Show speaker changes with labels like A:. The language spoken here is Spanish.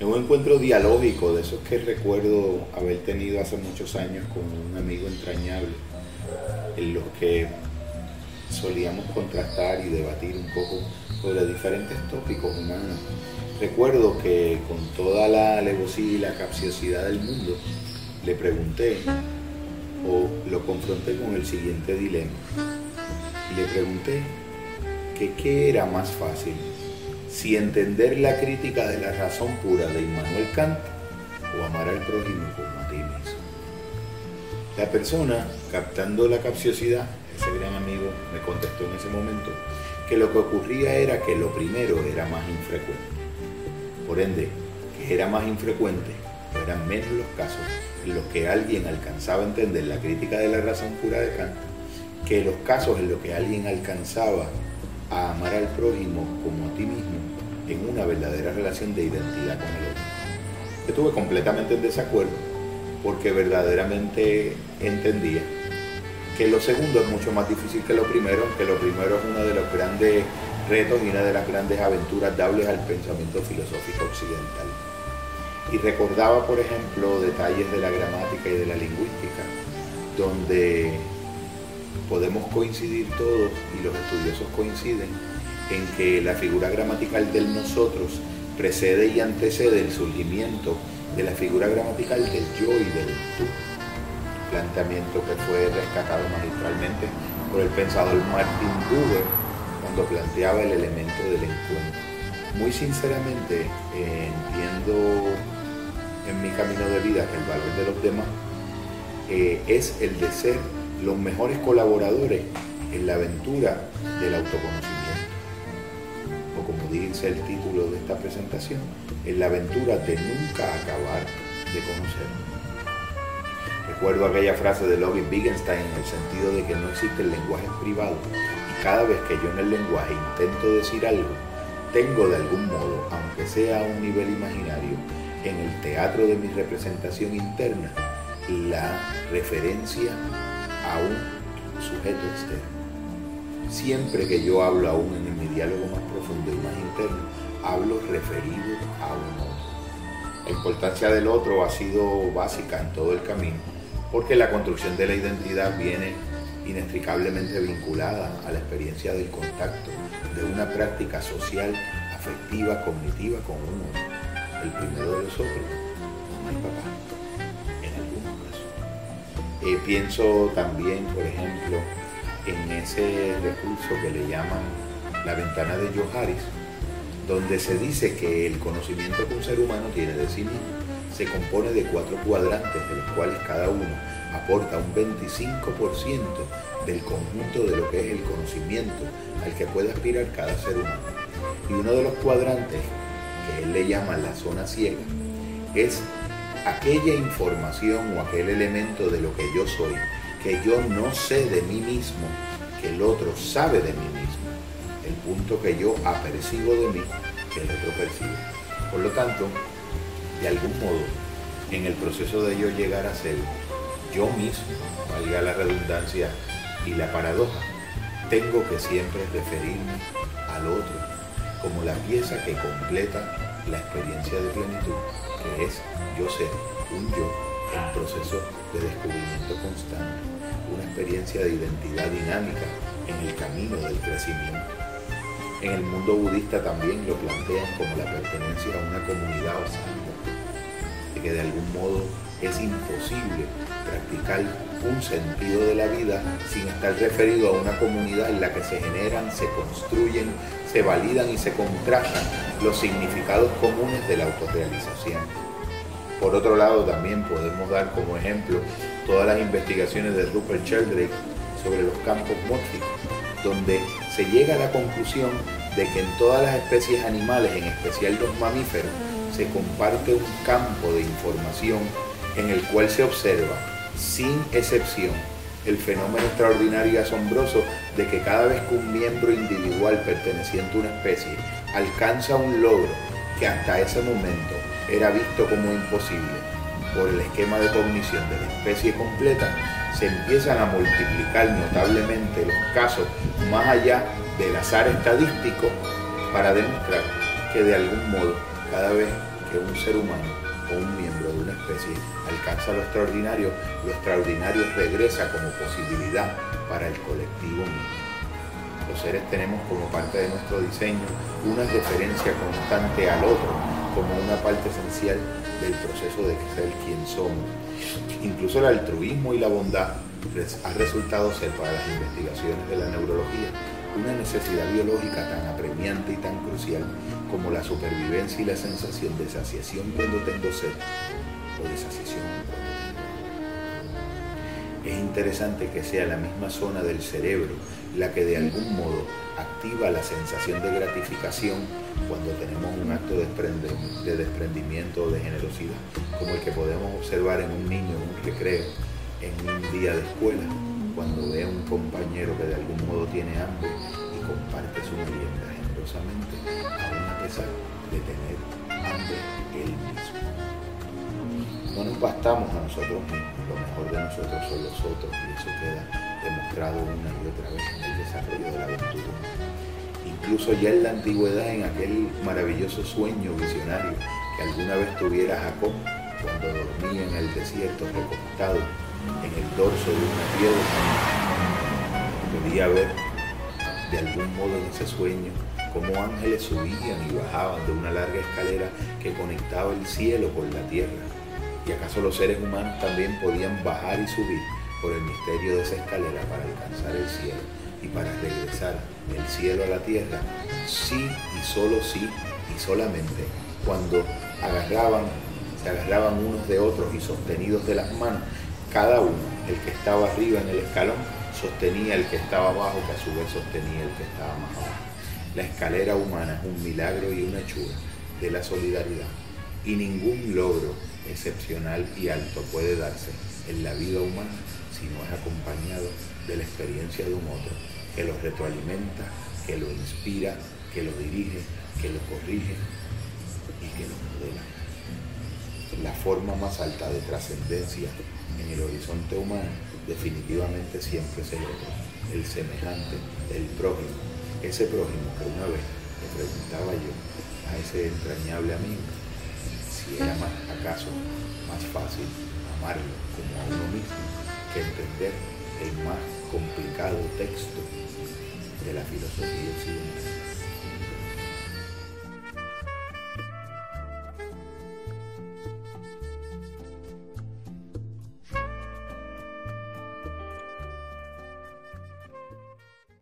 A: en un encuentro dialógico de esos que recuerdo haber tenido hace muchos años con un amigo entrañable, en los que solíamos contrastar y debatir un poco sobre diferentes tópicos humanos. Recuerdo que con toda la alevosía y la capciosidad del mundo, le pregunté o lo confronté con el siguiente dilema. Le pregunté que qué era más fácil, si entender la crítica de la razón pura de Immanuel Kant o amar al prójimo como a ti mismo. La persona, captando la capciosidad, ese gran amigo me contestó en ese momento que lo que ocurría era que lo primero era más infrecuente. Por ende, que era más infrecuente, eran menos los casos en los que alguien alcanzaba a entender la crítica de la razón pura de Kant, que los casos en los que alguien alcanzaba a amar al prójimo como a ti mismo en una verdadera relación de identidad con el otro. Estuve completamente en desacuerdo porque verdaderamente entendía que lo segundo es mucho más difícil que lo primero, que lo primero es uno de los grandes retos y una de las grandes aventuras dables al pensamiento filosófico occidental. Y recordaba, por ejemplo, detalles de la gramática y de la lingüística, donde podemos coincidir todos, y los estudiosos coinciden, en que la figura gramatical del nosotros precede y antecede el surgimiento de la figura gramatical del yo y del tú planteamiento que fue rescatado magistralmente por el pensador Martin Buber cuando planteaba el elemento del encuentro. Muy sinceramente entiendo en mi camino de vida que el valor de los demás eh, es el de ser los mejores colaboradores en la aventura del autoconocimiento. Dice el título de esta presentación, en la aventura de nunca acabar de conocernos. Recuerdo aquella frase de Logan Wittgenstein en el sentido de que no existe el lenguaje privado y cada vez que yo en el lenguaje intento decir algo, tengo de algún modo, aunque sea a un nivel imaginario, en el teatro de mi representación interna, la referencia a un sujeto externo. Siempre que yo hablo aún en mi diálogo más profundo y más interno, hablo referido a un otro. La importancia del otro ha sido básica en todo el camino porque la construcción de la identidad viene inextricablemente vinculada a la experiencia del contacto, de una práctica social, afectiva, cognitiva con uno, el primero de los otros, mi papá, en algunos casos. Eh, pienso también, por ejemplo, en ese recurso que le llaman la ventana de Johari, donde se dice que el conocimiento que un ser humano tiene de sí mismo se compone de cuatro cuadrantes, de los cuales cada uno aporta un 25% del conjunto de lo que es el conocimiento al que puede aspirar cada ser humano. Y uno de los cuadrantes, que él le llama la zona ciega, es aquella información o aquel elemento de lo que yo soy, que yo no sé de mí mismo, que el otro sabe de mí mismo, el punto que yo apercibo de mí, que el otro percibe. Por lo tanto, de algún modo, en el proceso de yo llegar a ser yo mismo, valga la redundancia y la paradoja, tengo que siempre referirme al otro como la pieza que completa la experiencia de plenitud, que es yo ser un yo en proceso de descubrimiento constante, una experiencia de identidad dinámica en el camino del crecimiento. En el mundo budista también lo plantean como la pertenencia a una comunidad o que de algún modo es imposible practicar un sentido de la vida sin estar referido a una comunidad en la que se generan, se construyen, se validan y se contrastan los significados comunes de la autorrealización. Por otro lado, también podemos dar como ejemplo todas las investigaciones de Rupert Sheldrake sobre los campos mórficos, donde se llega a la conclusión de que en todas las especies animales, en especial los mamíferos, se comparte un campo de información en el cual se observa, sin excepción, el fenómeno extraordinario y asombroso de que cada vez que un miembro individual perteneciente a una especie alcanza un logro que hasta ese momento era visto como imposible por el esquema de cognición de la especie completa, se empiezan a multiplicar notablemente los casos más allá del azar estadístico para demostrar que de algún modo cada vez que un ser humano o un miembro de una especie alcanza lo extraordinario, lo extraordinario regresa como posibilidad para el colectivo mismo. Los seres tenemos como parte de nuestro diseño una referencia constante al otro como una parte esencial del proceso de ser quien somos. Incluso el altruismo y la bondad ha resultado ser para las investigaciones de la neurología una necesidad biológica tan apremiante y tan crucial como la supervivencia y la sensación de saciación cuando tengo sed o de saciación cuando tengo Es interesante que sea la misma zona del cerebro la que de algún modo activa la sensación de gratificación cuando tenemos un acto de, de desprendimiento o de generosidad, como el que podemos observar en un niño en un recreo, en un día de escuela, cuando ve a un compañero que de algún modo tiene hambre y comparte su merienda generosamente, aún a pesar de tener hambre él mismo. No nos bastamos a nosotros mismos, lo mejor de nosotros son los otros y eso queda demostrado una y otra vez en el desarrollo de la aventura. Incluso ya en la antigüedad, en aquel maravilloso sueño visionario que alguna vez tuviera Jacob cuando dormía en el desierto recostado en el dorso de una piedra, podía ver de algún modo en ese sueño cómo ángeles subían y bajaban de una larga escalera que conectaba el cielo con la tierra. ¿Y acaso los seres humanos también podían bajar y subir por el misterio de esa escalera para alcanzar el cielo y para regresar del cielo a la tierra? Sí y solo sí y solamente cuando se agarraban unos de otros y sostenidos de las manos, cada uno, el que estaba arriba en el escalón, sostenía el que estaba abajo, que a su vez sostenía el que estaba más abajo. La escalera humana es un milagro y una hechura de la solidaridad. Y ningún logro excepcional y alto puede darse en la vida humana si no es acompañado de la experiencia de un otro que lo retroalimenta, que lo inspira, que lo dirige, que lo corrige y que lo modela. La forma más alta de trascendencia en el horizonte humano definitivamente siempre es el otro, el semejante, el prójimo, ese prójimo que una vez le preguntaba yo a ese entrañable amigo si era más acaso más fácil amarlo como a uno mismo que entender el más complicado texto de la filosofía occidental.